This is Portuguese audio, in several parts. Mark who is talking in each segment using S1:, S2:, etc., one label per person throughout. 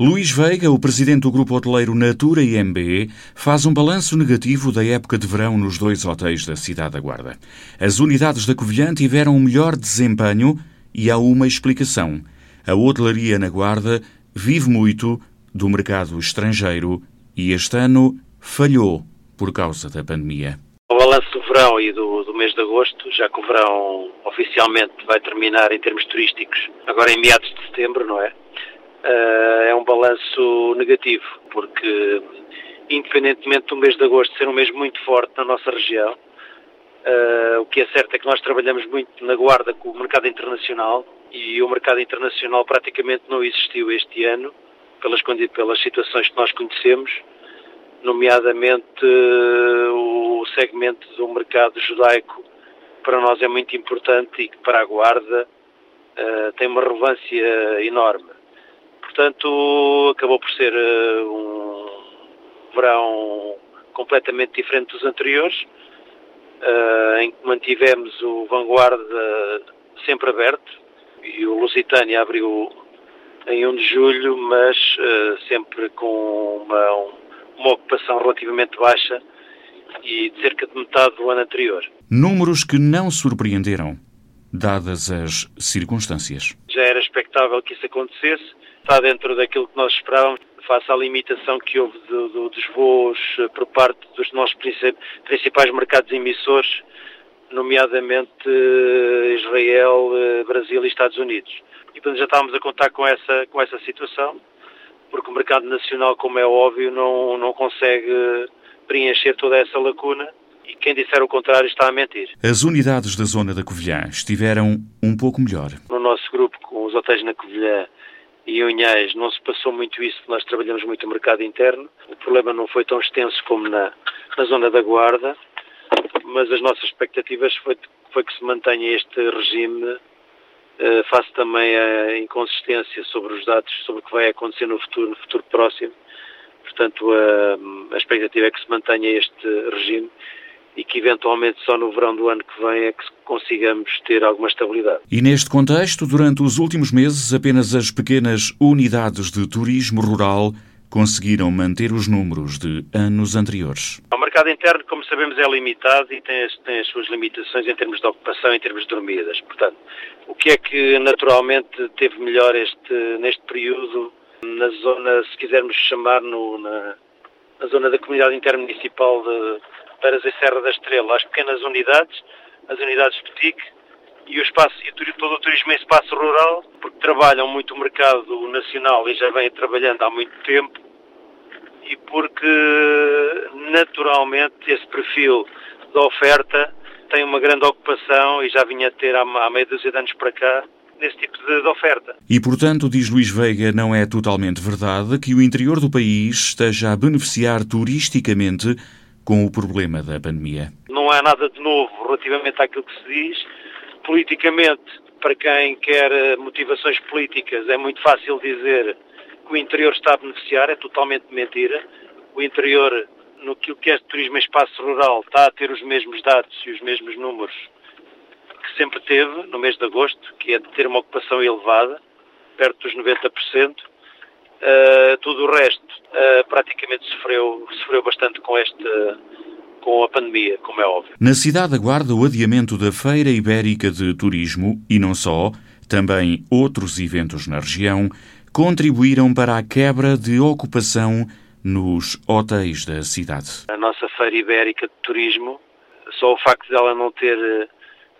S1: Luís Veiga, o presidente do grupo hoteleiro Natura IMB, faz um balanço negativo da época de verão nos dois hotéis da cidade da Guarda. As unidades da Covilhã tiveram um melhor desempenho e há uma explicação. A hotelaria na Guarda vive muito do mercado estrangeiro e este ano falhou por causa da pandemia.
S2: O balanço do verão e do, do, mês de agosto, já que o verão oficialmente vai terminar em termos turísticos agora em meados de setembro, não é? Uh, é um balanço negativo, porque independentemente do mês de agosto ser um mês muito forte na nossa região, uh, o que é certo é que nós trabalhamos muito na guarda com o mercado internacional e o mercado internacional praticamente não existiu este ano, pelas, pelas situações que nós conhecemos, nomeadamente uh, o segmento do mercado judaico para nós é muito importante e que para a guarda tem uma relevância enorme portanto, acabou por ser uh, um verão completamente diferente dos anteriores, uh, em que mantivemos o Vanguarda sempre aberto e o Lusitânia abriu em 1 de julho, mas uh, sempre com uma, uma ocupação relativamente baixa e de cerca de metade do ano anterior.
S1: Números que não surpreenderam, dadas as circunstâncias.
S2: Já era expectável que isso acontecesse está dentro daquilo que nós esperávamos, face à limitação que houve do, do, dos voos eh, por parte dos nossos principais mercados emissores, nomeadamente eh, Israel, eh, Brasil e Estados Unidos. E portanto já estávamos a contar com essa, com essa situação, porque o mercado nacional, como é óbvio, não, não consegue preencher toda essa lacuna e quem disser o contrário está a mentir.
S1: As unidades da zona da Covilhã estiveram um pouco melhor.
S2: No nosso grupo, com os hotéis na Covilhã, e Unhais não se passou muito isso, nós trabalhamos muito o mercado interno. O problema não foi tão extenso como na, na zona da Guarda, mas as nossas expectativas foi, foi que se mantenha este regime uh, face também a inconsistência sobre os dados, sobre o que vai acontecer no futuro, no futuro próximo. Portanto, a, a expectativa é que se mantenha este regime e que eventualmente só no verão do ano que vem é que consigamos ter alguma estabilidade.
S1: E neste contexto, durante os últimos meses, apenas as pequenas unidades de turismo rural conseguiram manter os números de anos anteriores.
S2: O mercado interno, como sabemos, é limitado e tem as, tem as suas limitações em termos de ocupação, em termos de dormidas. Portanto, o que é que naturalmente teve melhor este, neste período na zona, se quisermos chamar, no, na, na zona da comunidade intermunicipal de, Paras e Serra da Estrela, as pequenas unidades, as unidades boutique e o espaço e todo o turismo em espaço rural, porque trabalham muito o mercado nacional e já vêm trabalhando há muito tempo e porque naturalmente esse perfil da oferta tem uma grande ocupação e já vinha a ter há, há meia dúzia de anos para cá nesse tipo de, de, oferta.
S1: E, portanto, diz Luís Veiga, não é totalmente verdade que o interior do país esteja a beneficiar turisticamente com o problema da pandemia?
S2: Não há nada de novo relativamente àquilo que se diz. Politicamente, para quem quer eh, motivações políticas, é muito fácil dizer que o interior está a beneficiar, é totalmente mentira. O interior, no que é turismo em espaço rural, está a ter os mesmos dados e os mesmos números que sempre teve no mês de agosto, que é de ter uma ocupação elevada, perto dos 90%. Uh, tudo o resto uh, praticamente sofreu, sofreu bastante com esta com a pandemia, como é óbvio.
S1: Na cidade aguarda o adiamento da Feira Ibérica de Turismo e não só, também outros eventos na região contribuíram para a quebra de ocupação nos hotéis da cidade.
S2: A nossa Feira Ibérica de Turismo, só o facto dela não ter eh,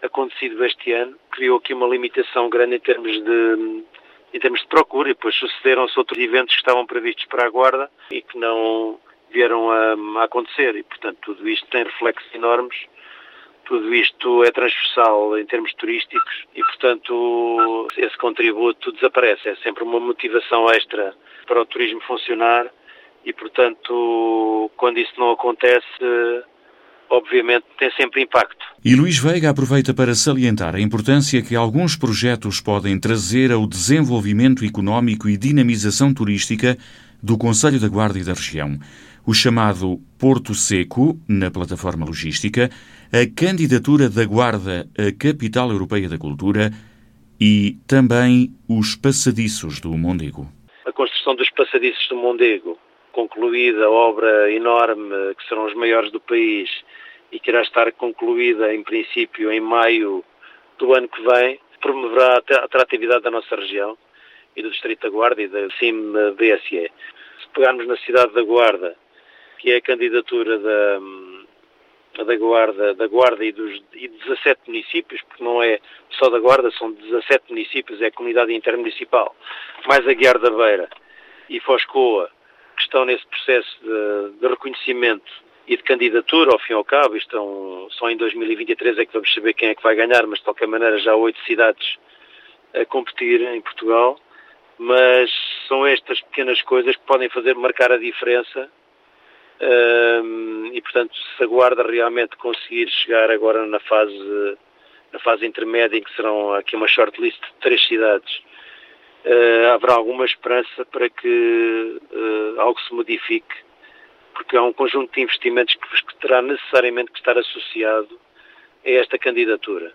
S2: acontecido este ano, criou aqui uma limitação grande em termos de em termos de procura, e depois sucederam-se outros eventos que estavam previstos para a Guarda e que não vieram a, a acontecer, e portanto tudo isto tem reflexos enormes, tudo isto é transversal em termos turísticos e portanto esse contributo desaparece, é sempre uma motivação extra para o turismo funcionar e portanto quando isso não acontece obviamente tem sempre impacto.
S1: E Luís Veiga aproveita para salientar a importância que alguns projetos podem trazer ao desenvolvimento económico e dinamização turística do Conselho da Guarda e da região. O chamado Porto Seco, na plataforma logística, a candidatura da Guarda à Capital Europeia da Cultura e também os passadiços do Mondego.
S2: A construção dos passadiços do Mondego, concluída a obra enorme, que serão os maiores do país, e que irá estar concluída, em princípio, em maio do ano que vem, promoverá a atratividade da nossa região e do Distrito da Guarda e da CIM-BSE. Se pegarmos na cidade da Guarda, que é a candidatura da, da Guarda, da Guarda e dos e 17 municípios, porque não é só da Guarda, são 17 municípios, é a comunidade intermunicipal, mais a Guiar da Beira e Foscoa, que estão nesse processo de, de reconhecimento e de candidatura, ao fim e ao cabo, estão, só em 2023 é que vamos saber quem é que vai ganhar, mas de qualquer maneira já há oito cidades a competir em Portugal, mas são estas pequenas coisas que podem fazer marcar a diferença um, e portanto se a Guarda realmente conseguir chegar agora na fase na fase intermédia em que serão aqui uma shortlist de três cidades uh, haverá alguma esperança para que uh, algo se modifique porque há um conjunto de investimentos que, terá necessariamente que estar associado a esta candidatura.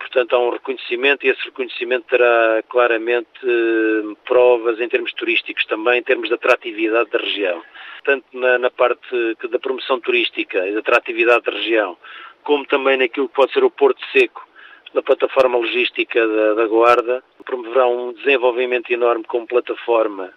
S2: Portanto, há um reconhecimento e esse reconhecimento terá claramente eh, provas em termos turísticos também, em termos de atratividade da região. Tanto na, na parte da promoção turística e da atratividade da região, como também naquilo que pode ser o Porto Seco, na plataforma logística da, da Guarda, promoverá um desenvolvimento enorme como plataforma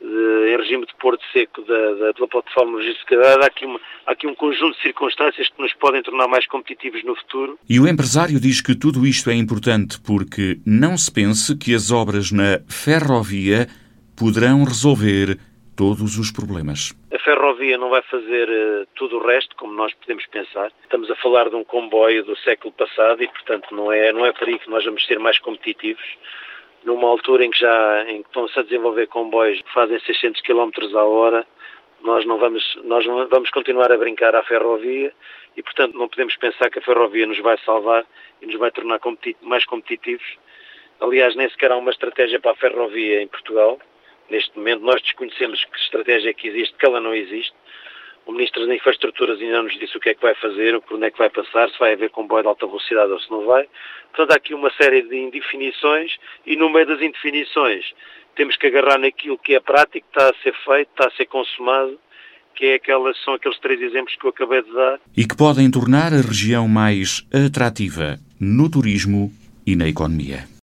S2: de, em regime de porto seco da, da, da plataforma logística há aqui, uma, há aqui um conjunto de circunstâncias que nos podem tornar mais competitivos no futuro.
S1: E o empresário diz que tudo isto é importante porque não se pense que as obras na ferrovia poderão resolver todos os problemas.
S2: A ferrovia não vai fazer uh, tudo o resto, como nós podemos pensar. Estamos a falar de um comboio do século passado e, portanto, não é, não é por aí que nós vamos ser mais competitivos numa altura em que já em que estão-se a desenvolver comboios que fazem 600 km a hora, nós não vamos, nós vamos continuar a brincar à ferrovia e, portanto, não podemos pensar que a ferrovia nos vai salvar e nos vai tornar mais competitivos. Aliás, nem sequer há uma estratégia para a ferrovia em Portugal. Neste momento, nós desconhecemos que estratégia que existe, que ela não existe. O Ministro das Infraestruturas ainda nos disse o que é que vai fazer, por onde é que vai passar, se vai haver comboio de alta velocidade ou se não vai. Portanto, há aqui uma série de indefinições e no meio das indefinições temos que agarrar naquilo que é prático, está a ser feito, está a ser consumado, que é aquelas, são aqueles três exemplos que eu acabei de dar.
S1: E que podem tornar a região mais atrativa no turismo e na economia.